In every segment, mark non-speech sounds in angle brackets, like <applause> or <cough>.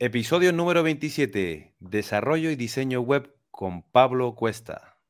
Episodio número 27. Desarrollo y diseño web con Pablo Cuesta.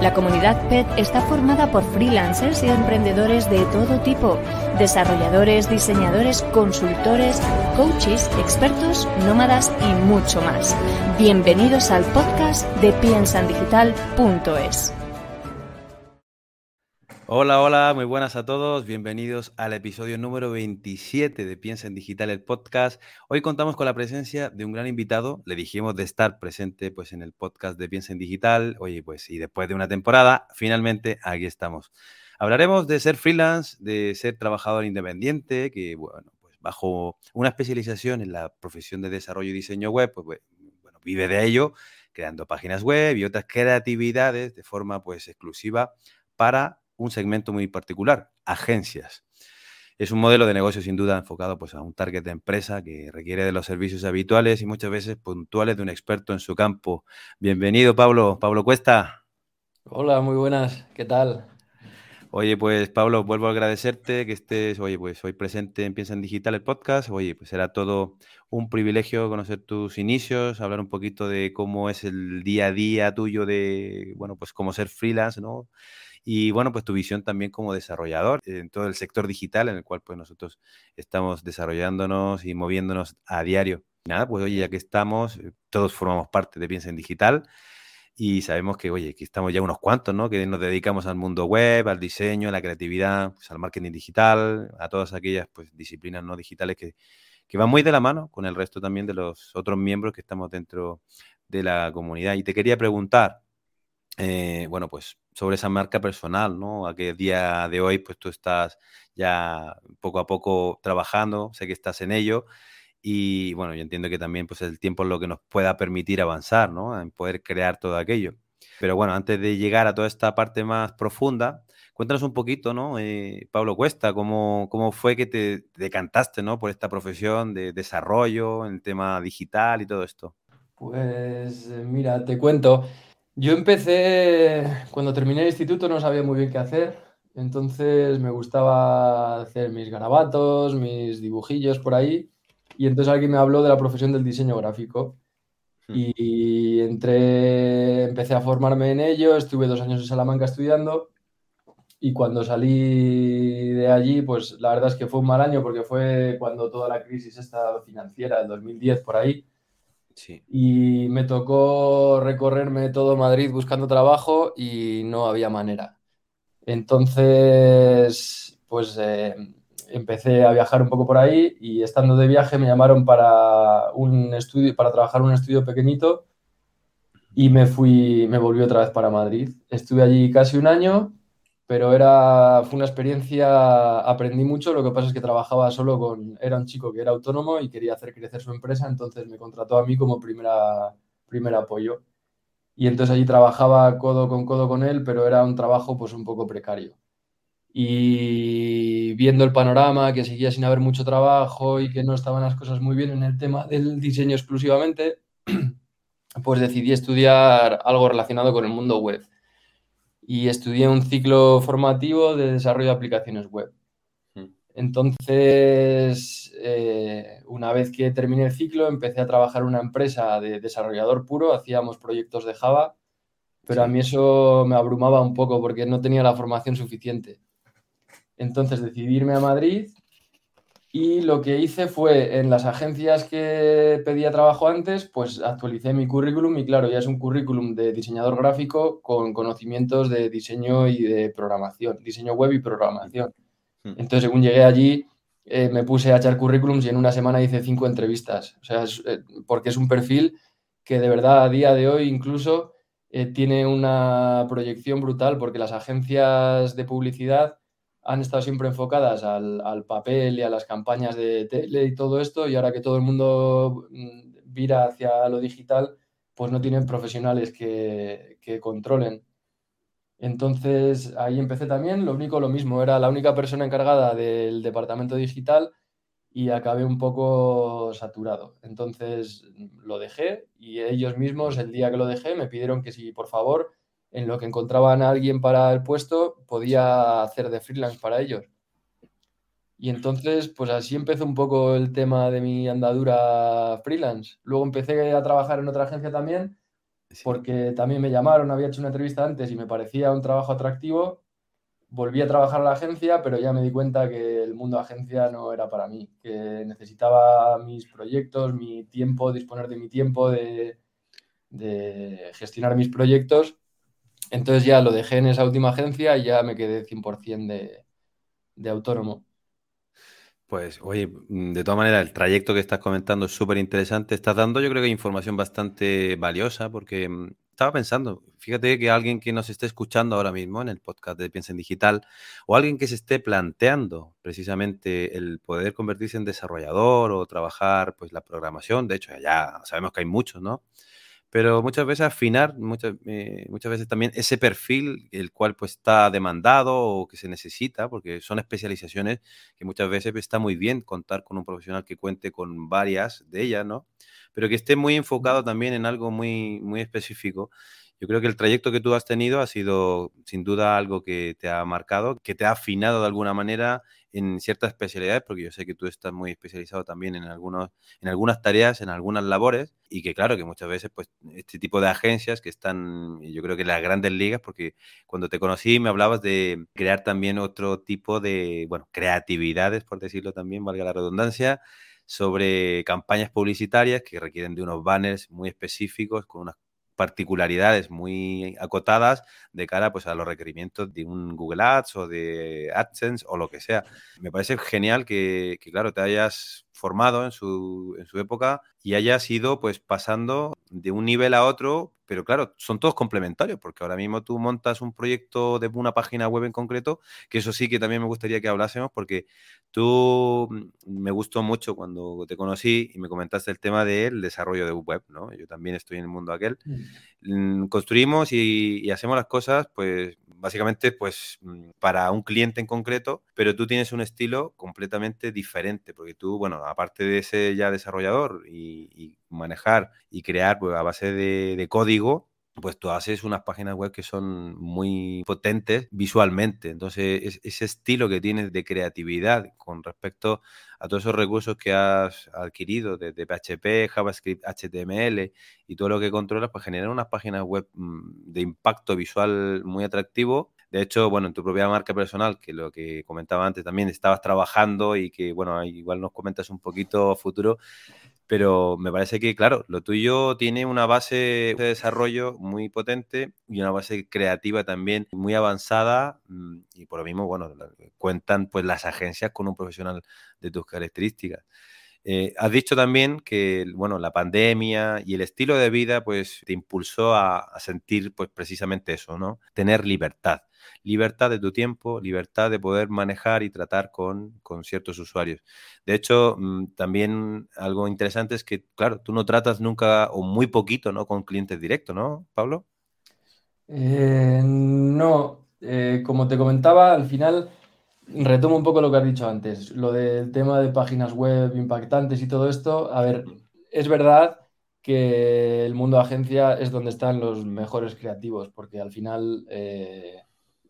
La comunidad PET está formada por freelancers y emprendedores de todo tipo, desarrolladores, diseñadores, consultores, coaches, expertos, nómadas y mucho más. Bienvenidos al podcast de piensandigital.es. Hola, hola, muy buenas a todos. Bienvenidos al episodio número 27 de Piensa en Digital, el podcast. Hoy contamos con la presencia de un gran invitado. Le dijimos de estar presente pues, en el podcast de Piensa en Digital. Oye, pues, y después de una temporada, finalmente aquí estamos. Hablaremos de ser freelance, de ser trabajador independiente, que, bueno, pues bajo una especialización en la profesión de desarrollo y diseño web, pues, bueno, vive de ello, creando páginas web y otras creatividades de forma, pues, exclusiva para un segmento muy particular, agencias. Es un modelo de negocio sin duda enfocado pues, a un target de empresa que requiere de los servicios habituales y muchas veces puntuales de un experto en su campo. Bienvenido, Pablo. Pablo Cuesta. Hola, muy buenas. ¿Qué tal? Oye, pues Pablo, vuelvo a agradecerte que estés, oye, pues hoy presente en Piensa en Digital el podcast. Oye, pues será todo un privilegio conocer tus inicios, hablar un poquito de cómo es el día a día tuyo de, bueno, pues cómo ser freelance, ¿no? Y bueno, pues tu visión también como desarrollador en todo el sector digital en el cual pues nosotros estamos desarrollándonos y moviéndonos a diario. Nada, pues oye, ya que estamos, eh, todos formamos parte de Piensa en Digital y sabemos que, oye, que estamos ya unos cuantos, ¿no? Que nos dedicamos al mundo web, al diseño, a la creatividad, pues, al marketing digital, a todas aquellas pues disciplinas no digitales que, que van muy de la mano con el resto también de los otros miembros que estamos dentro de la comunidad. Y te quería preguntar, eh, bueno, pues sobre esa marca personal, ¿no? A que día de hoy, pues tú estás ya poco a poco trabajando, sé que estás en ello y bueno, yo entiendo que también pues el tiempo es lo que nos pueda permitir avanzar, ¿no? En poder crear todo aquello. Pero bueno, antes de llegar a toda esta parte más profunda, cuéntanos un poquito, ¿no? Eh, Pablo Cuesta, ¿cómo, ¿cómo, fue que te decantaste, ¿no? Por esta profesión de desarrollo en el tema digital y todo esto. Pues eh, mira, te cuento. Yo empecé, cuando terminé el instituto no sabía muy bien qué hacer, entonces me gustaba hacer mis garabatos, mis dibujillos por ahí, y entonces alguien me habló de la profesión del diseño gráfico. Hmm. Y entré, empecé a formarme en ello, estuve dos años en Salamanca estudiando, y cuando salí de allí, pues la verdad es que fue un mal año porque fue cuando toda la crisis esta financiera del 2010 por ahí, y me tocó recorrerme todo Madrid buscando trabajo y no había manera. Entonces, pues eh, empecé a viajar un poco por ahí y estando de viaje me llamaron para un estudio, para trabajar un estudio pequeñito y me fui, me volví otra vez para Madrid. Estuve allí casi un año pero era, fue una experiencia, aprendí mucho, lo que pasa es que trabajaba solo con, era un chico que era autónomo y quería hacer crecer su empresa, entonces me contrató a mí como primera, primer apoyo. Y entonces allí trabajaba codo con codo con él, pero era un trabajo pues un poco precario. Y viendo el panorama, que seguía sin haber mucho trabajo y que no estaban las cosas muy bien en el tema del diseño exclusivamente, <clears throat> pues decidí estudiar algo relacionado con el mundo web y estudié un ciclo formativo de desarrollo de aplicaciones web. Hmm. Entonces, eh, una vez que terminé el ciclo, empecé a trabajar en una empresa de desarrollador puro, hacíamos proyectos de Java, pero a mí eso me abrumaba un poco porque no tenía la formación suficiente. Entonces decidí irme a Madrid y lo que hice fue en las agencias que pedía trabajo antes, pues actualicé mi currículum y claro, ya es un currículum de diseñador gráfico con conocimientos de diseño y de programación, diseño web y programación. Hmm. Entonces, según llegué allí, eh, me puse a echar currículums y en una semana hice cinco entrevistas. O sea, eh, porque es un perfil que de verdad a día de hoy incluso eh, tiene una proyección brutal porque las agencias de publicidad han estado siempre enfocadas al, papel y a las campañas de tele y todo esto, y ahora que todo el mundo mm, vira hacia lo digital, pues no tienen profesionales que, que controlen. Entonces ahí empecé también, lo único, lo mismo, era la única persona encargada del departamento digital y acabé un poco saturado. Entonces lo dejé y ellos mismos el día que lo dejé me pidieron que si por favor en lo que encontraban a alguien para el puesto, podía hacer de freelance para ellos. Y entonces, pues así empezó un poco el tema de mi andadura freelance. Luego empecé a trabajar en otra agencia también, porque también me llamaron, había hecho una entrevista antes y me parecía un trabajo atractivo. Volví a trabajar a la agencia, pero ya me di cuenta que el mundo de agencia no era para mí, que necesitaba mis proyectos, mi tiempo, disponer de mi tiempo, de, de gestionar mis proyectos entonces ya lo dejé en esa última agencia y ya me quedé 100% de, de autónomo. Pues, oye, mm, de todas maneras, el trayecto que estás comentando es súper interesante. Estás dando, yo creo que información bastante valiosa, porque mm, estaba pensando, fíjate que alguien que nos esté escuchando ahora mismo en el podcast de Piensa en Digital, o alguien que se esté planteando precisamente el poder convertirse en desarrollador o trabajar pues la programación, de hecho ya sabemos que hay muchos, ¿no? Pero muchas veces afinar, muchas, eh, muchas veces también ese perfil, el cual pues está demandado o que se necesita, porque son especializaciones que muchas veces está muy bien contar con un profesional que cuente con varias de ellas, ¿no? Pero que esté muy enfocado también en algo muy, muy específico. Yo creo que el trayecto que tú has tenido ha sido sin duda algo que te ha marcado, que te ha afinado de alguna manera en ciertas especialidades, porque yo sé que tú estás muy especializado también en, algunos, en algunas tareas, en algunas labores, y que claro, que muchas veces pues este tipo de agencias que están, yo creo que las grandes ligas, porque cuando te conocí me hablabas de crear también otro tipo de, bueno, creatividades, por decirlo también, valga la redundancia, sobre campañas publicitarias que requieren de unos banners muy específicos, con unas particularidades muy acotadas de cara pues, a los requerimientos de un Google Ads o de AdSense o lo que sea. Me parece genial que, que claro, te hayas formado en su, en su época y hayas ido pues pasando de un nivel a otro, pero claro, son todos complementarios, porque ahora mismo tú montas un proyecto de una página web en concreto, que eso sí que también me gustaría que hablásemos, porque tú mm, me gustó mucho cuando te conocí y me comentaste el tema del desarrollo de web, ¿no? Yo también estoy en el mundo aquel. Mm. Mm, construimos y, y hacemos las cosas, pues básicamente pues mm, para un cliente en concreto, pero tú tienes un estilo completamente diferente, porque tú, bueno, aparte de ser ya desarrollador y, manejar y crear pues, a base de, código, pues tú haces unas páginas web que son muy potentes visualmente. Entonces, ese estilo que tienes de creatividad con respecto a todos esos recursos que has adquirido desde PHP, JavaScript, HTML y todo lo que controlas, pues genera unas páginas web mm, de impacto visual muy atractivo. De hecho, bueno, en tu propia marca personal, que lo que comentaba antes también, estabas trabajando y que, bueno, igual nos comentas un poquito a futuro, pero me parece que, claro, lo tuyo tiene una base de desarrollo muy potente y una base creativa también muy avanzada mm, y por lo mismo, bueno, cuentan pues las agencias con un profesional de tus características. Eh, has dicho también que, bueno, la pandemia y el estilo de vida pues te impulsó a, sentir pues precisamente eso, ¿no? Tener libertad libertad de tu tiempo, libertad de poder manejar y tratar con, ciertos usuarios. De hecho, mm, también algo interesante es que, claro, tú no tratas nunca o muy poquito ¿no? con clientes directos, ¿no, Pablo? Eh, no, eh, como te comentaba, al final retomo un poco lo que has dicho antes, lo del tema de páginas web impactantes y todo esto. A ver, es verdad que el mundo de agencia es donde están los mejores creativos, porque al final eh,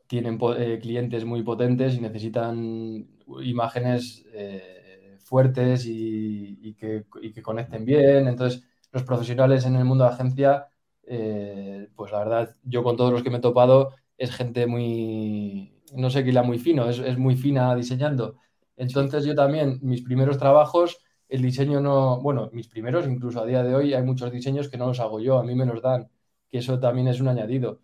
tienen eh, clientes muy potentes y necesitan imágenes eh, fuertes y, que, conecten bien. Entonces, los profesionales en el mundo de agencia, pues la verdad, yo con todos los que me he topado, es gente muy, no sé qué la muy fino, es, muy fina diseñando. Entonces, yo también, mis primeros trabajos, el diseño no, bueno, mis primeros, incluso a día de hoy, hay muchos diseños que no los hago yo, a mí me los dan, que eso también es un añadido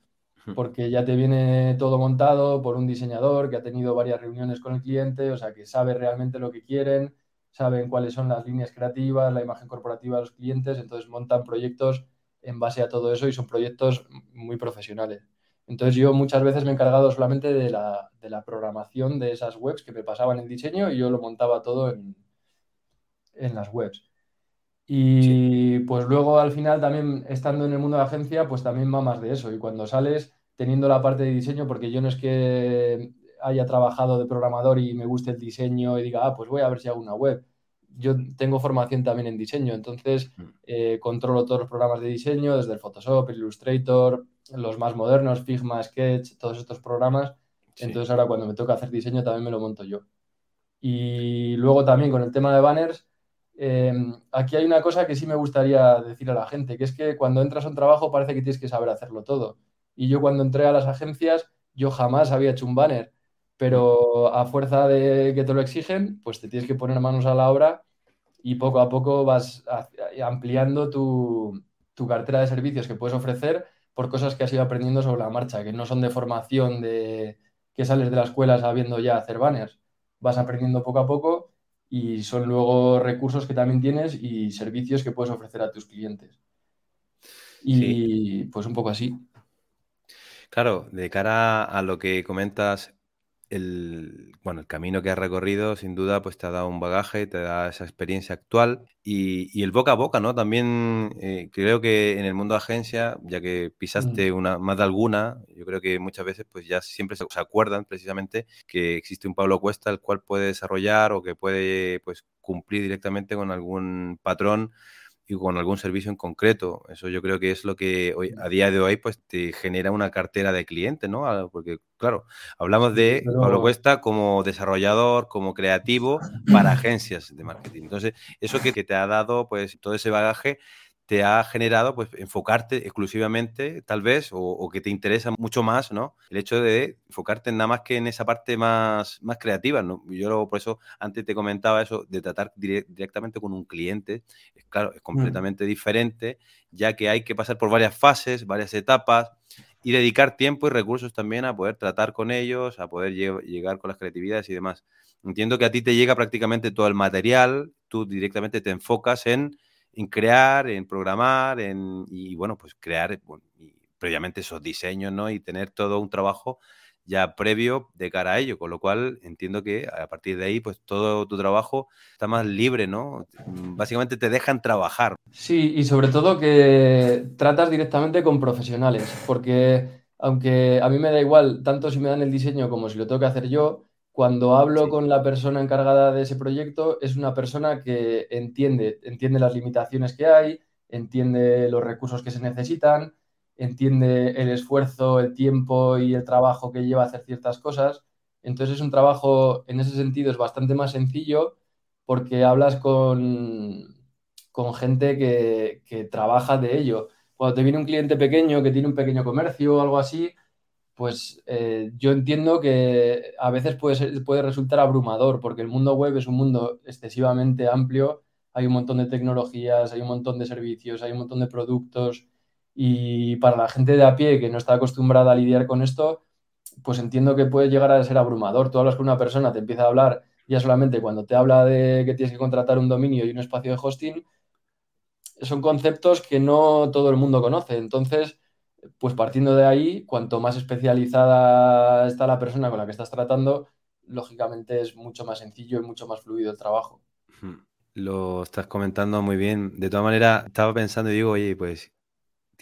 porque ya te viene todo montado por un diseñador que ha tenido varias reuniones con el cliente, o sea, que sabe realmente lo que quieren, saben cuáles son las líneas creativas, la imagen corporativa de los clientes, entonces montan proyectos en base a todo eso y son proyectos muy profesionales. Entonces yo muchas veces me he encargado solamente de la, de la programación de esas webs que me pasaban el diseño y yo lo montaba todo en, en las webs. Y pues luego al final también estando en el mundo de la agencia, pues también más de eso. Y cuando sales teniendo la parte de diseño, porque yo no es que haya trabajado de programador y me guste el diseño y diga, ah, pues voy a ver si hago una web. Yo tengo formación también en diseño, entonces mm. eh, controlo todos los programas de diseño, desde el Photoshop, el Illustrator, los más modernos, Figma, Sketch, todos estos programas. Entonces ahora cuando me toca hacer diseño también me lo monto yo. Y luego también con el tema de banners, em, aquí hay una cosa que sí me gustaría decir a la gente, que es que cuando entras a un trabajo parece que tienes que saber hacerlo todo. Y yo cuando entré a las agencias, yo jamás había hecho un banner, pero a fuerza de que te lo exigen, pues te tienes que poner manos a la obra y poco a poco vas ampliando tu, tu cartera de servicios que puedes ofrecer por cosas que has ido aprendiendo sobre la marcha, que no son de formación de que sales de la escuela sabiendo ya hacer banners. Vas aprendiendo poco a poco y son luego recursos que también tienes y servicios que puedes ofrecer a tus clientes. Y pues un poco así. Claro, de cara a lo que comentas, el, bueno, el camino que has recorrido, sin duda, pues te ha dado un bagaje, te da esa experiencia actual y, el boca a boca, ¿no? También eh, creo que en el mundo de agencia, ya que pisaste mm. una más de alguna, yo creo que muchas veces pues ya siempre se, acuerdan precisamente que existe un Pablo Cuesta el cual puede desarrollar o que puede pues cumplir directamente con algún patrón y con algún servicio en concreto. Eso yo creo que es lo que hoy, a día de hoy pues te genera una cartera de clientes, ¿no? Ah, porque, claro, hablamos de Pablo Cuesta como desarrollador, como creativo para <clears throat> agencias de marketing. Entonces, eso que, que te ha dado pues todo ese bagaje te ha generado pues enfocarte exclusivamente, tal vez, o, que te interesa mucho más, ¿no? El hecho de enfocarte nada más que en esa parte más, más creativa, ¿no? Yo por eso antes te comentaba eso de tratar directamente con un cliente, es claro, es mm. completamente diferente, ya que hay que pasar por varias fases, varias etapas y dedicar tiempo y recursos también a poder tratar con ellos, a poder llegar con las creatividades y demás. Entiendo que a ti te llega prácticamente todo el material, tú directamente te enfocas en en crear, en programar, en, y bueno, pues crear previamente esos diseños, ¿no? Y tener todo un trabajo ya previo de cara a ello, con lo cual entiendo que a partir de ahí, pues todo tu trabajo está más libre, ¿no? Mm, básicamente te dejan trabajar. Sí, y sobre todo que tratas directamente con profesionales, porque aunque a mí me da igual tanto si me dan el diseño como si lo tengo que hacer yo, cuando hablo con la persona encargada de ese proyecto, es una persona que entiende, entiende las limitaciones que hay, entiende los recursos que se necesitan, entiende el esfuerzo, el tiempo y el trabajo que lleva a hacer ciertas cosas. Entonces es un trabajo, en ese sentido, es bastante más sencillo porque hablas con, con gente que, que trabaja de ello. Cuando te viene un cliente pequeño que tiene un pequeño comercio o algo así, pues eh, yo entiendo que a veces puede, puede resultar abrumador, porque el mundo web es un mundo excesivamente amplio, hay un montón de tecnologías, hay un montón de servicios, hay un montón de productos, y para la gente de a pie que no está acostumbrada a lidiar con esto, pues entiendo que puede llegar a ser abrumador. Tú hablas con una persona, te empieza a hablar ya solamente cuando te habla de que tienes que contratar un dominio y un espacio de hosting, son conceptos que no todo el mundo conoce. Entonces, pues partiendo de ahí, cuanto más especializada está la persona con la que estás tratando, lógicamente es mucho más sencillo y mucho más fluido el trabajo. Lo estás comentando muy bien. De todas maneras, estaba pensando y digo, oye, pues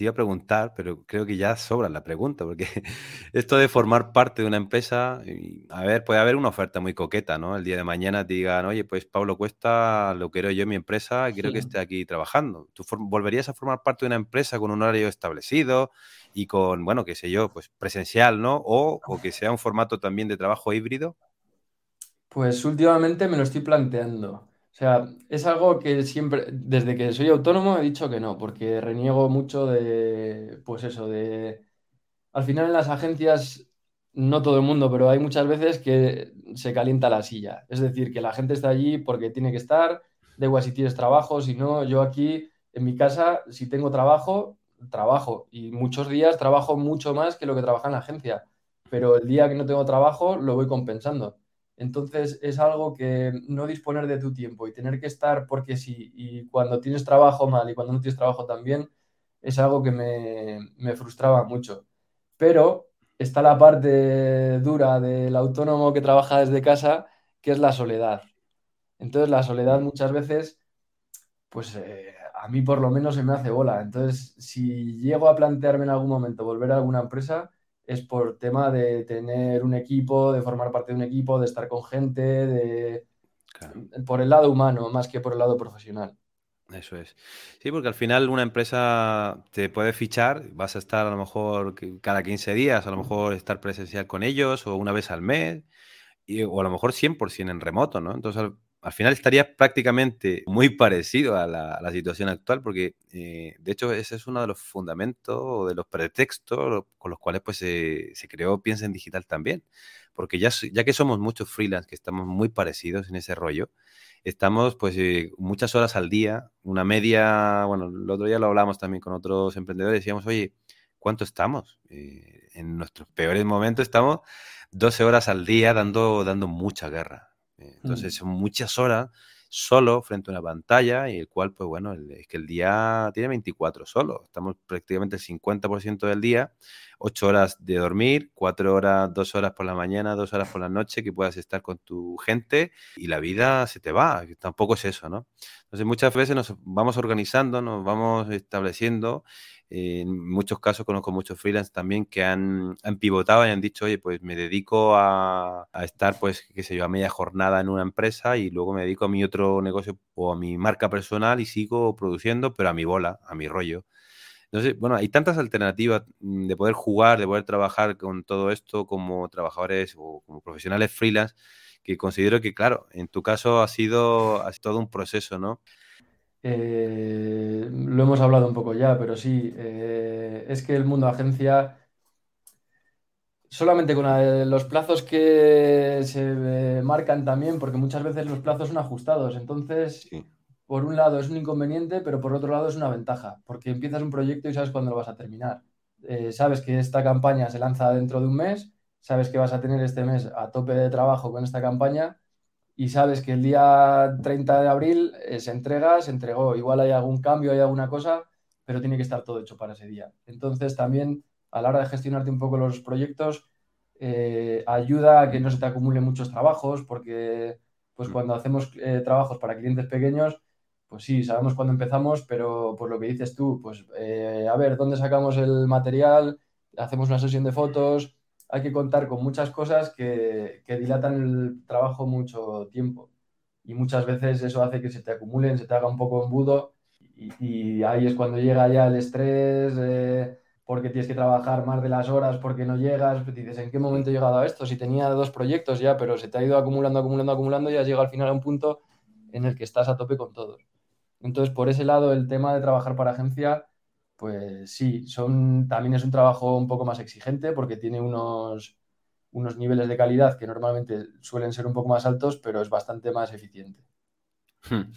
te iba a preguntar, pero creo que ya sobra la pregunta, porque <laughs> esto de formar parte de una empresa, a ver, puede haber una oferta muy coqueta, ¿no? El día de mañana te digan, oye, pues Pablo Cuesta, lo quiero yo en mi empresa, quiero que esté aquí trabajando. ¿Tú volverías a formar parte de una empresa con un horario establecido y con, bueno, qué sé yo, pues presencial, ¿no? O, o que sea un formato también de trabajo híbrido. Pues últimamente me lo estoy planteando. O sea, es algo que siempre, desde que soy autónomo he dicho que no, porque reniego mucho de, pues eso, de... Al final en las agencias, no todo el mundo, pero hay muchas veces que se calienta la silla. Es decir, que la gente está allí porque tiene que estar, da igual si tienes trabajo, si no, yo aquí en mi casa, si tengo trabajo, trabajo. Y muchos días trabajo mucho más que lo que trabaja en la agencia. Pero el día que no tengo trabajo, lo voy compensando. Entonces es algo que no disponer de tu tiempo y tener que estar porque sí, y cuando tienes trabajo mal y cuando no tienes trabajo también, es algo que me, frustraba mucho. Pero está la parte dura del autónomo que trabaja desde casa, que es la soledad. Entonces la soledad muchas veces, pues eh, a mí por lo menos se me hace bola. Entonces, si llego a plantearme en algún momento volver a alguna empresa, es por tema de tener un equipo, de formar parte de un equipo, de estar con gente, de... por el lado humano más que por el lado profesional. Eso es. Sí, porque al final una empresa te puede fichar, vas a estar a lo mejor cada 15 días, a lo mejor estar presencial con ellos o una vez al mes, y, o a lo mejor 100% en remoto, ¿no? Entonces, al, final estaría prácticamente muy parecido a la, situación actual, porque eh, de hecho ese es uno de los fundamentos o de los pretextos con los cuales pues se, creó Piensa en Digital también, porque ya, ya que somos muchos freelance que estamos muy parecidos en ese rollo, estamos pues eh, muchas horas al día, una media, bueno, el otro día lo hablamos también con otros emprendedores, decíamos, oye, ¿cuánto estamos? Eh, en nuestros peores momentos estamos 12 horas al día dando, dando mucha guerra. Eh, entonces mm. son muchas horas solo frente a una pantalla y el cual, pues bueno, es que el día tiene 24 solo. Estamos prácticamente el 50% del día, 8 horas de dormir, 4 horas, 2 horas por la mañana, 2 horas por la noche que puedas estar con tu gente y la vida se te va. Tampoco es eso, ¿no? Entonces muchas veces nos vamos organizando, nos vamos estableciendo en muchos casos conozco muchos freelance también que han, pivotado y han dicho, oye, pues me dedico a, estar, pues, qué sé yo, a media jornada en una empresa y luego me dedico a mi otro negocio o a mi marca personal y sigo produciendo, pero a mi bola, a mi rollo. Entonces, bueno, hay tantas alternativas mm, de poder jugar, de poder trabajar con todo esto como trabajadores o como profesionales freelance, que considero que, claro, en tu caso ha sido, ha sido todo un proceso, ¿no? Eh, lo hemos hablado un poco ya, pero sí, eh, es que el mundo agencia, solamente con los plazos que se marcan también, porque muchas veces los plazos son ajustados, entonces, por un lado es un inconveniente, pero por otro lado es una ventaja, porque empiezas un proyecto y sabes cuándo lo vas a terminar. Eh, sabes que esta campaña se lanza dentro de un mes, sabes que vas a tener este mes a tope de trabajo con esta campaña y sabes que el día 30 de abril eh, se entrega, se entregó. Igual hay algún cambio, hay alguna cosa, pero tiene que estar todo hecho para ese día. Entonces también a la hora de gestionarte un poco los proyectos, eh, ayuda a que no se te acumulen muchos trabajos, porque pues mm. cuando hacemos eh, trabajos para clientes pequeños, pues sí, sabemos cuándo empezamos, pero por lo que dices tú, pues a ver, ¿dónde sacamos el material? Hacemos una sesión de fotos, hay que contar con muchas cosas que, dilatan el trabajo mucho tiempo. Y muchas veces eso hace que se te acumulen, se te haga un poco embudo y, ahí es cuando llega ya el estrés, eh, porque tienes que trabajar más de las horas, porque no llegas, pues dices, ¿en qué momento he llegado a esto? Si tenía dos proyectos ya, pero se te ha ido acumulando, acumulando, acumulando y has llegado al final a un punto en el que estás a tope con todos. Entonces, por ese lado, el tema de trabajar para agencia pues sí, son, también es un trabajo un poco más exigente porque tiene unos, unos niveles de calidad que normalmente suelen ser un poco más altos, pero es bastante más eficiente. Hmm.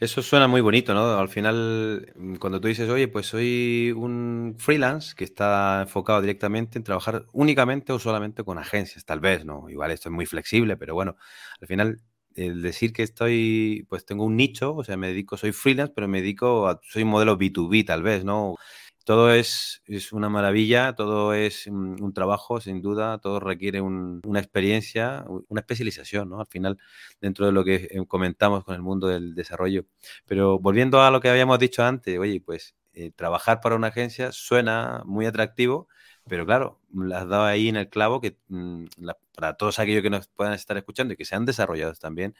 Eso suena muy bonito, ¿no? Al final, cuando tú dices, oye, pues soy un freelance que está enfocado directamente en trabajar únicamente o solamente con agencias, tal vez, ¿no? Igual esto es muy flexible, pero bueno, al final el decir que estoy, pues tengo un nicho, o sea, me dedico, soy freelance, pero me dedico soy modelo B2B tal vez, ¿no? Todo es, es una maravilla, todo es un, trabajo, sin duda, todo requiere una experiencia, una especialización, ¿no? Al final, dentro de lo que eh, comentamos con el mundo del desarrollo. Pero volviendo a lo que habíamos dicho antes, oye, pues eh, trabajar para una agencia suena muy atractivo, pero claro, las dado ahí en el clavo que mm, para todos aquellos que nos puedan estar escuchando y que sean desarrollados también,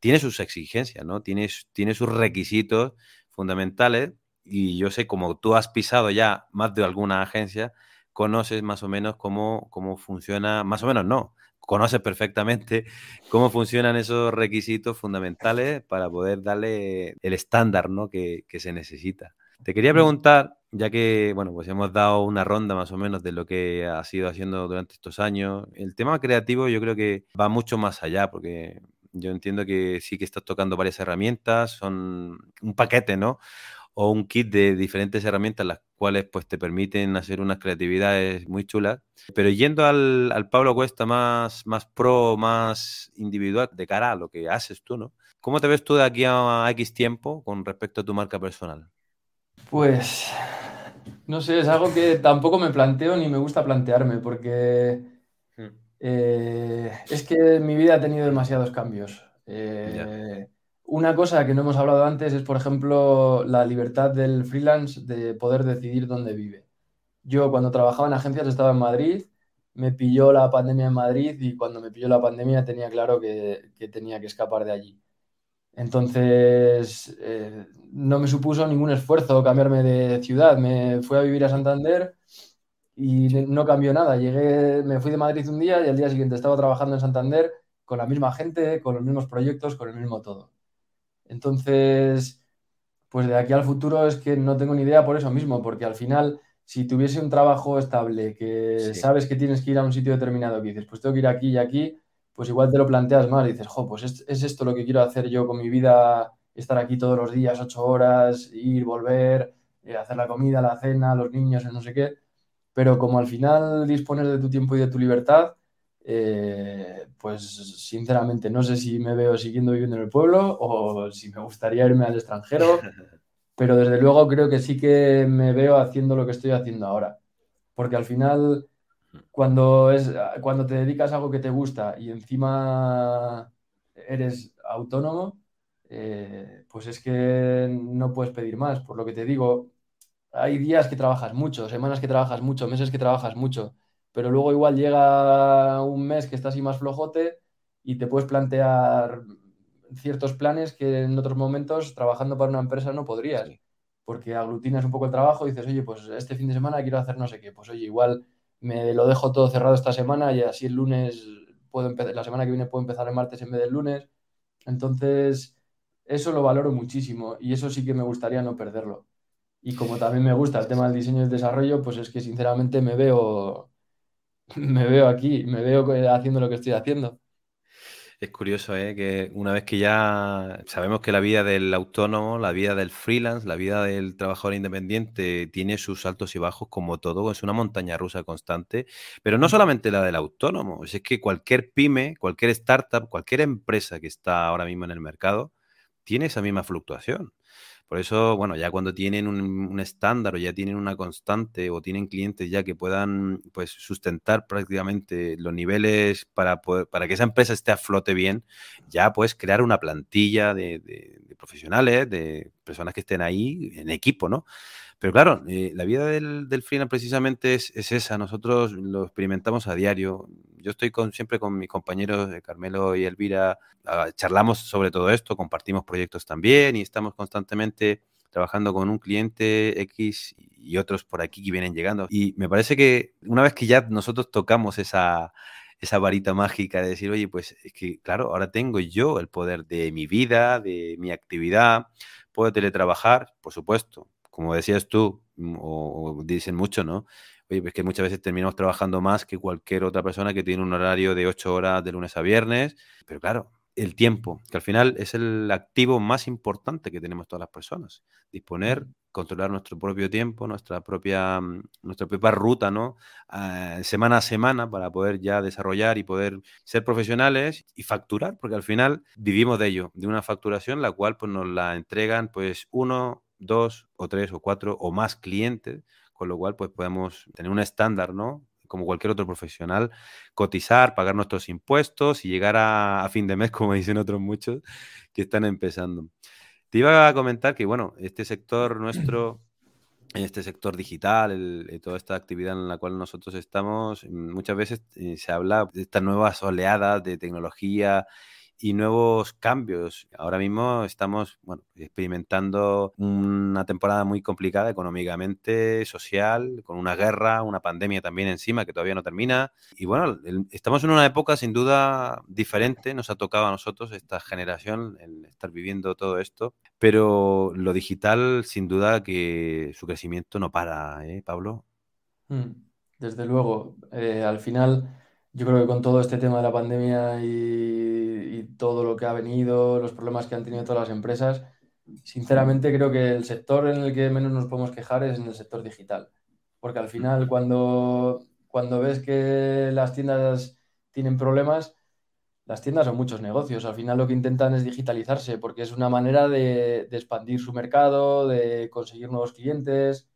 tiene sus exigencias, ¿no? Tiene, tiene sus requisitos fundamentales y yo sé, como tú has pisado ya más de alguna agencia, conoces más o menos cómo, cómo funciona, más o menos no, conoces perfectamente <laughs> cómo funcionan esos requisitos fundamentales para poder darle el estándar ¿no? que, que se necesita. Te quería preguntar, ya que, bueno, pues hemos dado una ronda más o menos de lo que has ido haciendo durante estos años. El tema creativo yo creo que va mucho más allá, porque yo entiendo que sí que estás tocando varias herramientas, son un paquete, ¿no? O un kit de diferentes herramientas, las cuales pues te permiten hacer unas creatividades muy chulas. Pero yendo al, al Pablo Cuesta más, más pro, más individual, de cara a lo que haces tú, ¿no? ¿Cómo te ves tú de aquí a X tiempo con respecto a tu marca personal? Pues No sé, es algo que tampoco me planteo ni me gusta plantearme, porque hmm. eh, es que mi vida ha tenido demasiados cambios. Eh, una cosa que no hemos hablado antes es, por ejemplo, la libertad del freelance de poder decidir dónde vive. Yo cuando trabajaba en agencias estaba en Madrid, me pilló la pandemia en Madrid y cuando me pilló la pandemia tenía claro que, tenía que escapar de allí. Entonces, eh, no me supuso ningún esfuerzo cambiarme de ciudad. Me fui a vivir a Santander y no cambió nada. Llegué, me fui de Madrid un día y al día siguiente estaba trabajando en Santander con la misma gente, con los mismos proyectos, con el mismo todo. Entonces, pues de aquí al futuro es que no tengo ni idea por eso mismo, porque al final, si tuviese un trabajo estable, que sabes que tienes que ir a un sitio determinado, que dices, pues tengo que ir aquí y aquí, pues igual te lo planteas más y dices, jo, pues es, esto lo que quiero hacer yo con mi vida, estar aquí todos los días, ocho horas, ir, volver, eh, hacer la comida, la cena, los niños, no sé qué. Pero como al final dispones de tu tiempo y de tu libertad, eh, pues sinceramente no sé si me veo siguiendo viviendo en el pueblo o si me gustaría irme al extranjero, <laughs> pero desde luego creo que sí que me veo haciendo lo que estoy haciendo ahora. Porque al final, cuando, es, cuando te dedicas a algo que te gusta y encima eres autónomo, eh, pues es que no puedes pedir más. Por lo que te digo, hay días que trabajas mucho, semanas que trabajas mucho, meses que trabajas mucho pero luego igual llega un mes que estás así más flojote y te puedes plantear ciertos planes que en otros momentos trabajando para una empresa no podrías, porque aglutinas un poco el trabajo y dices, oye, pues este fin de semana quiero hacer no sé qué, pues oye, igual me lo dejo todo cerrado esta semana y así el lunes puedo empezar, la semana que viene puedo empezar el martes en vez del lunes. Entonces, eso lo valoro muchísimo y eso sí que me gustaría no perderlo. Y como también me gusta el tema del diseño y el desarrollo, pues es que sinceramente me veo <laughs> me veo aquí, me veo haciendo lo que estoy haciendo. Es curioso, ¿eh? que una vez que ya sabemos que la vida del autónomo, la vida del freelance, la vida del trabajador independiente tiene sus altos y bajos como todo, es una montaña rusa constante, pero no solamente la del autónomo, es que cualquier pyme, cualquier startup, cualquier empresa que está ahora mismo en el mercado tiene esa misma fluctuación. Por eso, bueno, ya cuando tienen un, estándar o ya tienen una constante o tienen clientes ya que puedan pues sustentar prácticamente los niveles para, para que esa empresa esté a flote bien, ya puedes crear una plantilla de, profesionales, de personas que estén ahí en equipo, ¿no? Pero claro, eh, la vida del, del freelance precisamente es, esa. Nosotros lo experimentamos a diario. Yo estoy con, siempre con mis compañeros, de Carmelo y Elvira, ah, charlamos sobre todo esto, compartimos proyectos también y estamos constantemente trabajando con un cliente X y otros por aquí que vienen llegando. Y me parece que una vez que ya nosotros tocamos esa, esa varita mágica de decir, oye, pues es que, claro, ahora tengo yo el poder de mi vida, de mi actividad, puedo teletrabajar, por supuesto, como decías tú, mm, o, dicen mucho, ¿no? Oye, es que muchas veces terminamos trabajando más que cualquier otra persona que tiene un horario de ocho horas de lunes a viernes, pero claro, el tiempo, que al final es el activo más importante que tenemos todas las personas. Disponer, controlar nuestro propio tiempo, nuestra propia, mm, nuestra propia ruta, ¿no? Ah, semana a semana para poder ya desarrollar y poder ser profesionales y facturar, porque al final vivimos de ello, de una facturación la cual pues nos la entregan pues uno, dos o tres o cuatro o más clientes, con lo cual pues podemos tener un estándar, ¿no? Como cualquier otro profesional, cotizar, pagar nuestros impuestos y llegar a, fin de mes, <laughs> como dicen otros muchos que están empezando. Te iba a comentar que, bueno, este sector nuestro, este sector digital, eh, toda esta actividad en la cual nosotros estamos, muchas veces eh, se habla de estas nuevas oleadas de tecnología y nuevos cambios. Ahora mismo estamos bueno, experimentando una temporada muy complicada económicamente, social, con una guerra, una pandemia también encima que todavía no termina. Y bueno, estamos en una época sin duda diferente, nos ha tocado a nosotros, esta generación, el estar viviendo todo esto, pero lo digital sin duda que su crecimiento no para, ¿eh, Pablo? Mm, desde luego, eh, al final yo creo que con todo este tema de la pandemia y, todo lo que ha venido, los problemas que han tenido todas las empresas, sinceramente creo que el sector en el que menos nos podemos quejar es en el sector digital. Porque al final cuando, cuando ves que las tiendas tienen problemas, las tiendas son muchos negocios. Al final lo que intentan es digitalizarse porque es una manera de, de expandir su mercado, de conseguir nuevos clientes.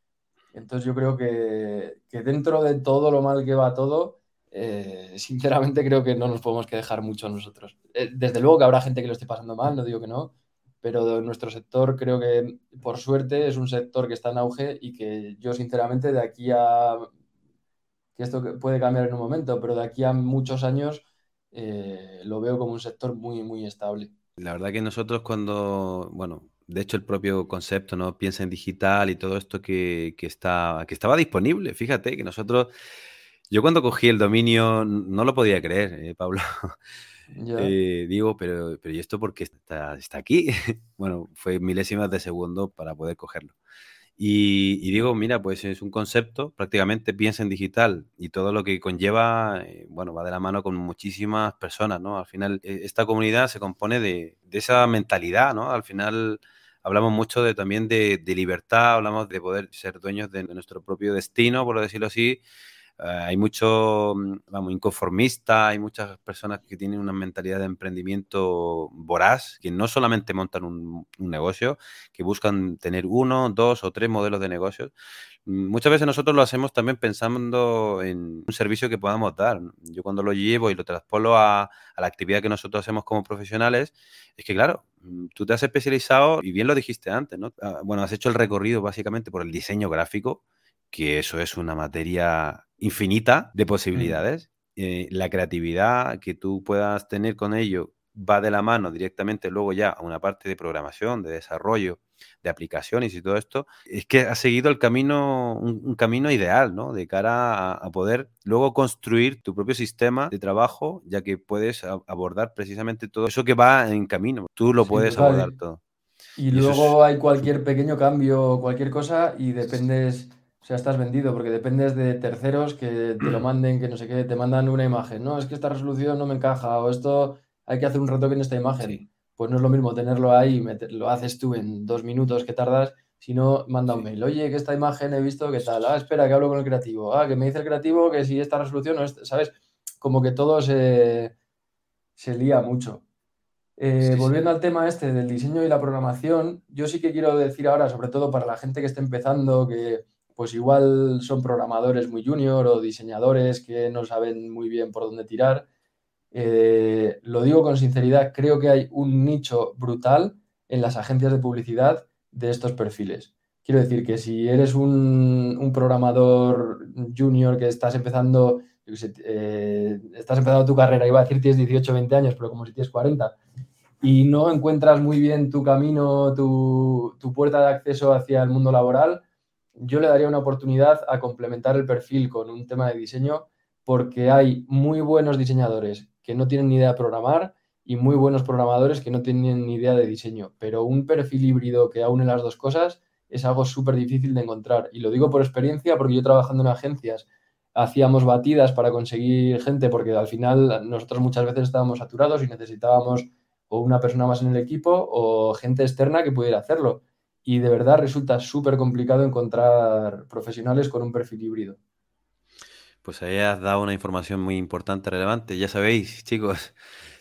Entonces yo creo que, dentro de todo lo mal que va todo, eh, sinceramente creo que no nos podemos quejar mucho nosotros. Eh, desde luego que habrá gente que lo esté pasando mal, no digo que no, pero nuestro sector creo que por suerte es un sector que está en auge y que yo sinceramente de aquí a que esto puede cambiar en un momento, pero de aquí a muchos años eh, lo veo como un sector muy, muy estable. La verdad que nosotros cuando, bueno, de hecho el propio concepto, ¿no? Piensa en digital y todo esto que, que, está, que estaba disponible, fíjate que nosotros, yo cuando cogí el dominio no lo podía creer, ¿eh, Pablo. <laughs> Eh, digo, pero, pero ¿y esto por qué está, está aquí? <laughs> bueno, fue milésimas de segundo para poder cogerlo. Y, digo, mira, pues es un concepto, prácticamente piensa en digital y todo lo que conlleva, eh, bueno, va de la mano con muchísimas personas, ¿no? Al final, eh, esta comunidad se compone de, esa mentalidad, ¿no? Al final hablamos mucho de, también de, libertad, hablamos de poder ser dueños de nuestro propio destino, por decirlo así, eh, hay mucho, mm, vamos, inconformista, hay muchas personas que tienen una mentalidad de emprendimiento voraz, que no solamente montan un, negocio, que buscan tener uno, dos o tres modelos de negocios. Mm, muchas veces nosotros lo hacemos también pensando en un servicio que podamos dar. Yo cuando lo llevo y lo traspolo a, a la actividad que nosotros hacemos como profesionales, es que claro, mm, tú te has especializado, y bien lo dijiste antes, ¿no? Ah, bueno, has hecho el recorrido básicamente por el diseño gráfico, que eso es una materia infinita de posibilidades. Eh, la creatividad que tú puedas tener con ello va de la mano directamente luego ya a una parte de programación, de desarrollo, de aplicaciones y todo esto, es que ha seguido el camino, un, camino ideal, ¿no? De cara a, poder luego construir tu propio sistema de trabajo, ya que puedes abordar precisamente todo eso que va en camino. Tú lo puedes abordar todo. Y, luego hay cualquier pequeño cambio, cualquier cosa, y dependes o sea, estás vendido porque dependes de terceros que te lo <clears throat> manden, que no sé qué, te mandan una imagen. No, es que esta resolución no me encaja o esto hay que hacer un retoque en esta imagen. Pues no es lo mismo tenerlo ahí, lo haces tú en dos minutos que tardas, sino manda un mail. Oye, que esta imagen he visto que tal. Ah, espera, que hablo con el creativo. Ah, que me dice el creativo que si esta resolución no es, ¿sabes? Como que todo se, se lía mucho. Eh, volviendo al tema este del diseño y la programación, yo sí que quiero decir ahora, sobre todo para la gente que está empezando, que pues igual son programadores muy junior o diseñadores que no saben muy bien por dónde tirar. Eh, lo digo con sinceridad, creo que hay un nicho brutal en las agencias de publicidad de estos perfiles. Quiero decir que si eres un, programador junior que estás empezando, eh, estás empezando tu carrera, iba a decir tienes 18 20 años, pero como si tienes 40, y no encuentras muy bien tu camino, tu, tu puerta de acceso hacia el mundo laboral, yo le daría una oportunidad a complementar el perfil con un tema de diseño porque hay muy buenos diseñadores que no tienen ni idea de programar y muy buenos programadores que no tienen ni idea de diseño. Pero un perfil híbrido que aúne las dos cosas es algo súper difícil de encontrar. Y lo digo por experiencia porque yo trabajando en agencias hacíamos batidas para conseguir gente porque al final nosotros muchas veces estábamos saturados y necesitábamos o una persona más en el equipo o gente externa que pudiera hacerlo y de verdad resulta súper complicado encontrar profesionales con un perfil híbrido. Pues ahí has dado una información muy importante, relevante. Ya sabéis, chicos,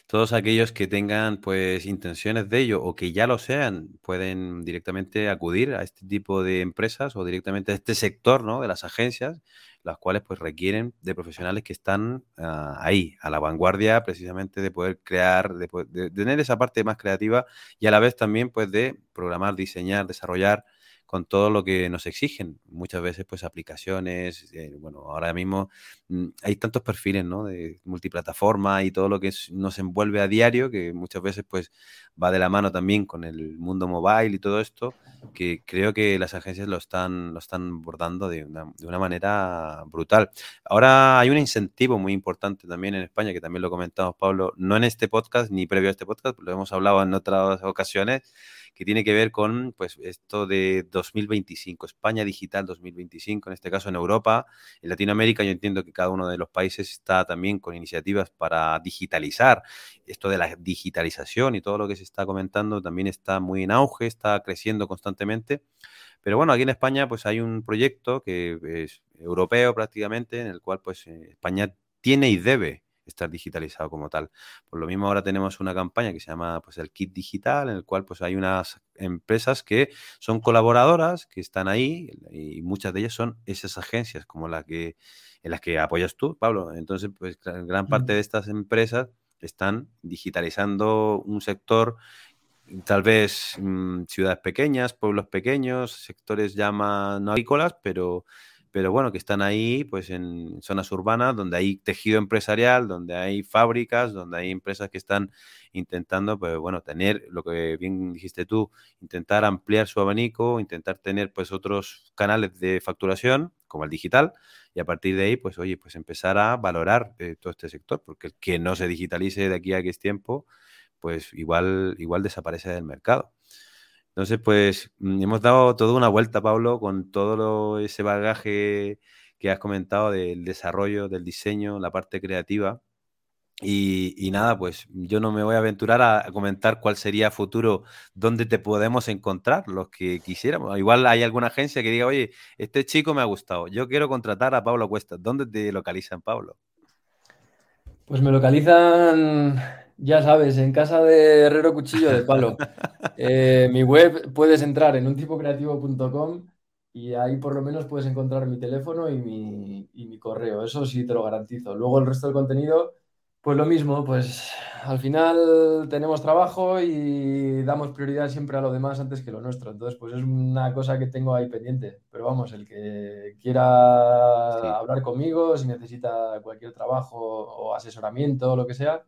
todos aquellos que tengan pues intenciones de ello o que ya lo sean, pueden directamente acudir a este tipo de empresas o directamente a este sector ¿no? de las agencias las cuales pues requieren de profesionales que están ah, ahí, a la vanguardia precisamente de poder crear, de, de, tener esa parte más creativa y a la vez también pues de programar, diseñar, desarrollar con todo lo que nos exigen. Muchas veces, pues, aplicaciones, eh, bueno, ahora mismo mm, hay tantos perfiles, ¿no? De multiplataforma y todo lo que nos envuelve a diario, que muchas veces, pues, va de la mano también con el mundo mobile y todo esto, que creo que las agencias lo están, lo están abordando de una, de una manera brutal. Ahora hay un incentivo muy importante también en España, que también lo comentamos, Pablo, no en este podcast ni previo a este podcast, lo hemos hablado en otras ocasiones, que tiene que ver con pues, esto de 2025, España Digital 2025, en este caso en Europa. En Latinoamérica yo entiendo que cada uno de los países está también con iniciativas para digitalizar. Esto de la digitalización y todo lo que se está comentando también está muy en auge, está creciendo constantemente. Pero bueno, aquí en España pues hay un proyecto que es europeo prácticamente, en el cual pues eh, España tiene y debe estar digitalizado como tal. Por lo mismo ahora tenemos una campaña que se llama pues el kit digital, en el cual pues hay unas empresas que son colaboradoras, que están ahí, y muchas de ellas son esas agencias como la que en las que apoyas tú, Pablo. Entonces, pues gran parte de estas empresas están digitalizando un sector tal vez mm, ciudades pequeñas, pueblos pequeños, sectores ya más no agrícolas, pero, pero bueno, que están ahí pues en zonas urbanas donde hay tejido empresarial, donde hay fábricas, donde hay empresas que están intentando, pues bueno, tener lo que bien dijiste tú, intentar ampliar su abanico, intentar tener pues otros canales de facturación, como el digital, y a partir de ahí, pues oye, pues empezar a valorar eh, todo este sector, porque el que no se digitalice de aquí a es tiempo, pues igual, igual desaparece del mercado. Entonces, pues mm, hemos dado toda una vuelta, Pablo, con todo ese bagaje que has comentado del desarrollo, del diseño, la parte creativa. Y, nada, pues yo no me voy a aventurar a, comentar cuál sería futuro, dónde te podemos encontrar, los que quisiéramos. Igual hay alguna agencia que diga, oye, este chico me ha gustado, yo quiero contratar a Pablo Cuesta. ¿Dónde te localizan, Pablo? Pues me localizan ya sabes, en casa de Herrero Cuchillo de Palo. Eh, mi web puedes entrar en untipocreativo.com y ahí por lo menos puedes encontrar mi teléfono y mi, y mi correo. Eso sí te lo garantizo. Luego el resto del contenido pues lo mismo, pues al final tenemos trabajo y damos prioridad siempre a lo demás antes que lo nuestro. Entonces, pues es una cosa que tengo ahí pendiente. Pero vamos, el que quiera hablar conmigo, si necesita cualquier trabajo o asesoramiento o lo que sea,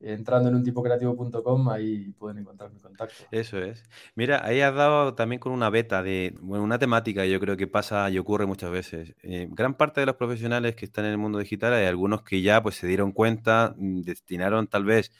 entrando en un tipocreativo.com, ahí pueden encontrar mi contacto. Eso es. Mira, ahí has dado también con una beta de una temática que yo creo que pasa y ocurre muchas veces. Eh, gran parte de los profesionales que están en el mundo digital, hay algunos que ya pues se dieron cuenta, mm, destinaron tal vez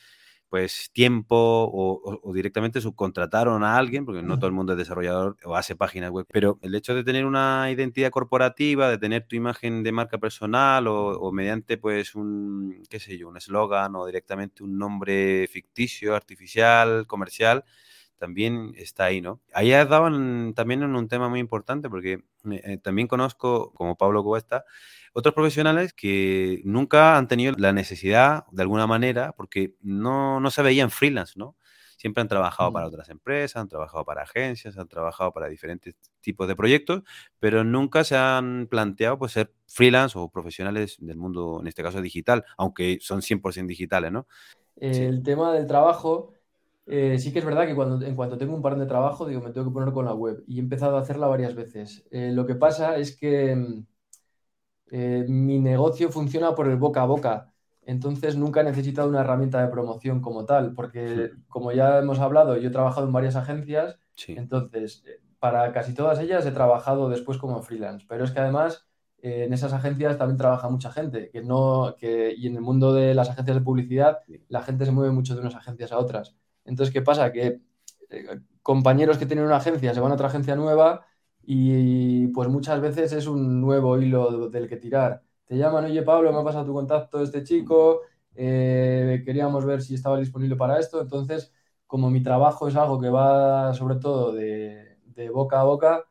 pues tiempo o, directamente subcontrataron a alguien, porque no todo el mundo es desarrollador o hace páginas web, pero el hecho de tener una identidad corporativa, de tener tu imagen de marca personal o, mediante pues un, qué sé yo, un eslogan o directamente un nombre ficticio, artificial, comercial, también está ahí, ¿no? Ahí has dado también en un tema muy importante, porque eh, también conozco, como Pablo Cuesta, otros profesionales que nunca han tenido la necesidad, de alguna manera, porque no, no se veían freelance, ¿no? Siempre han trabajado para otras empresas, han trabajado para agencias, han trabajado para diferentes tipos de proyectos, pero nunca se han planteado pues, ser freelance o profesionales del mundo, en este caso digital, aunque son 100% digitales, ¿no? El tema del trabajo, eh, sí que es verdad que cuando, en cuanto tengo un par de trabajo, digo, me tengo que poner con la web y he empezado a hacerla varias veces. Eh, lo que pasa es que mm, eh, mi negocio funciona por el boca a boca. Entonces nunca he necesitado una herramienta de promoción como tal, porque como ya hemos hablado, yo he trabajado en varias agencias, entonces eh, para casi todas ellas he trabajado después como freelance, pero es que además eh, en esas agencias también trabaja mucha gente, que no, que, y en el mundo de las agencias de publicidad la gente se mueve mucho de unas agencias a otras. Entonces, ¿qué pasa? Que compañeros que tienen una agencia se van a otra agencia nueva y pues muchas veces es un nuevo hilo del que tirar. Te llaman, oye Pablo, me ha pasado tu contacto este chico, eh, queríamos ver si estaba disponible para esto. Entonces, como mi trabajo es algo que va sobre todo de, boca a boca,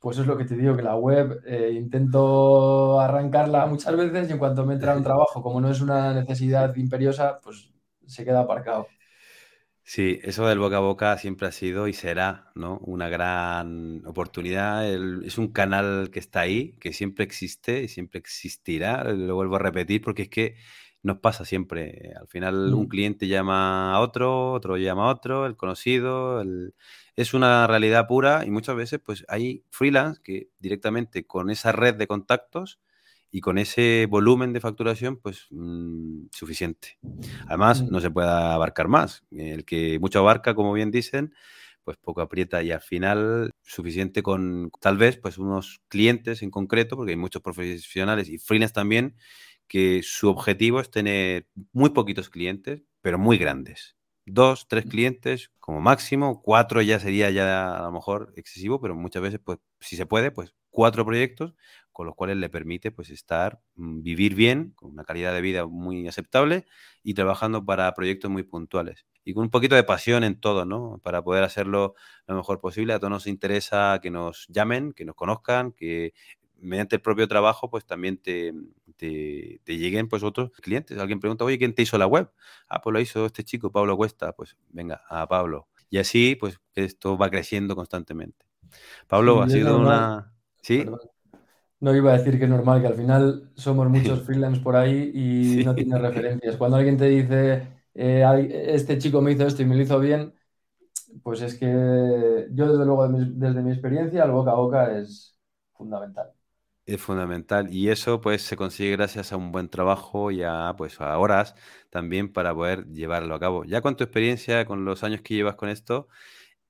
pues es lo que te digo, que la web eh, intento arrancarla muchas veces y en cuanto me entra un <laughs> trabajo, como no es una necesidad imperiosa, pues se queda aparcado. Sí, eso del boca a boca siempre ha sido y será, ¿no? Una gran oportunidad. es un canal que está ahí, que siempre existe y siempre existirá. Lo vuelvo a repetir porque es que nos pasa siempre. Al final un mm. cliente llama a otro, otro llama a otro, el conocido. Es una realidad pura y muchas veces pues hay freelance que directamente con esa red de contactos y con ese volumen de facturación, pues mm, suficiente. Además, no se puede abarcar más. El que mucho abarca, como bien dicen, pues poco aprieta y al final suficiente con tal vez pues unos clientes en concreto, porque hay muchos profesionales y freelance también, que su objetivo es tener muy poquitos clientes, pero muy grandes. Dos, tres clientes como máximo, cuatro ya sería ya a lo mejor excesivo, pero muchas veces, pues si se puede, pues cuatro proyectos con los cuales le permite pues estar, mm, vivir bien, con una calidad de vida muy aceptable y trabajando para proyectos muy puntuales. Y con un poquito de pasión en todo, ¿no? Para poder hacerlo lo mejor posible. A todos nos interesa que nos llamen, que nos conozcan, que mediante el propio trabajo pues también te, te, lleguen pues otros clientes. Alguien pregunta, oye, ¿quién te hizo la web? Ah, pues lo hizo este chico, Pablo Cuesta. Pues venga, a Pablo. Y así, pues esto va creciendo constantemente. Pablo, ha sido una... ¿Sí? No iba a decir que es normal, que al final somos muchos freelance por ahí y no tienes referencias. Cuando alguien te dice, eh, este chico me hizo esto y me lo hizo bien, pues es que yo desde luego desde mi experiencia el boca a boca es fundamental. Es fundamental y eso pues se consigue gracias a un buen trabajo y a, pues, a horas también para poder llevarlo a cabo. Ya con tu experiencia, con los años que llevas con esto,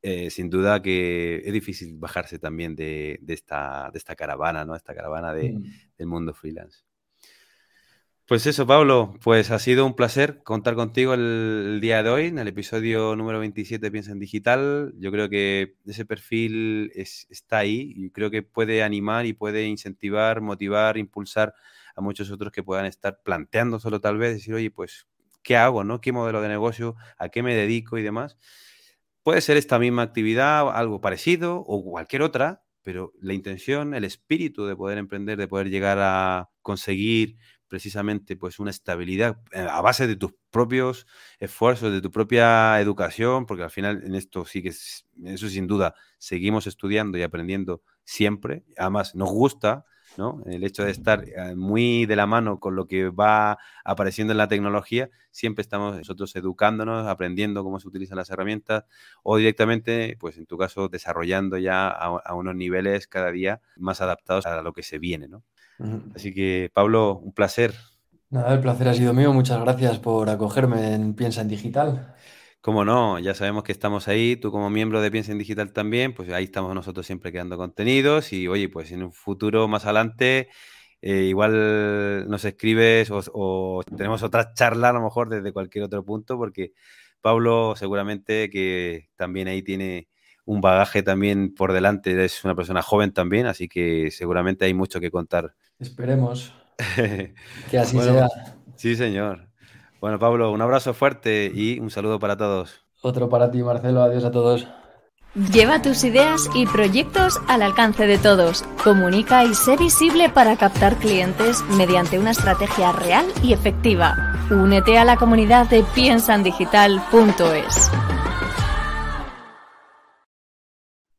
eh, sin duda que es difícil bajarse también de, esta, de esta caravana, ¿no? Esta caravana de, mm. del mundo freelance. Pues eso, Pablo, pues ha sido un placer contar contigo el, día de hoy, en el episodio número 27 de Piensa en Digital. Yo creo que ese perfil está ahí y creo que puede animar y puede incentivar, motivar, impulsar a muchos otros que puedan estar planteando solo tal vez, decir, oye, pues, ¿qué hago? ¿no? ¿Qué modelo de negocio? ¿A qué me dedico? Y demás. Puede ser esta misma actividad, algo parecido o cualquier otra, pero la intención, el espíritu de poder emprender, de poder llegar a conseguir precisamente pues una estabilidad eh, a base de tus propios esfuerzos, de tu propia educación, porque al final en esto sí que es, eso sin duda seguimos estudiando y aprendiendo siempre, además nos gusta, ¿no? El hecho de estar eh, muy de la mano con lo que va apareciendo en la tecnología, siempre estamos nosotros educándonos, aprendiendo cómo se utilizan las herramientas o directamente, pues en tu caso, desarrollando ya a, a unos niveles cada día más adaptados a lo que se viene, ¿no? Así que, Pablo, un placer. Nada, el placer ha sido mío. Muchas gracias por acogerme en Piensa en Digital. Como no, ya sabemos que estamos ahí, tú como miembro de Piensa en Digital también, pues ahí estamos nosotros siempre creando contenidos y oye, pues en un futuro más adelante eh, igual nos escribes o, tenemos otra charla a lo mejor desde cualquier otro punto porque Pablo seguramente que también ahí tiene un bagaje también por delante, es una persona joven también, así que seguramente hay mucho que contar. Esperemos <laughs> que así sea. Sí, señor. Bueno, Pablo, un abrazo fuerte y un saludo para todos. Otro para ti, Marcelo. Adiós a todos. Lleva tus ideas y proyectos al alcance de todos. Comunica y sé visible para captar clientes mediante una estrategia real y efectiva. Únete a la comunidad de piensandigital.es.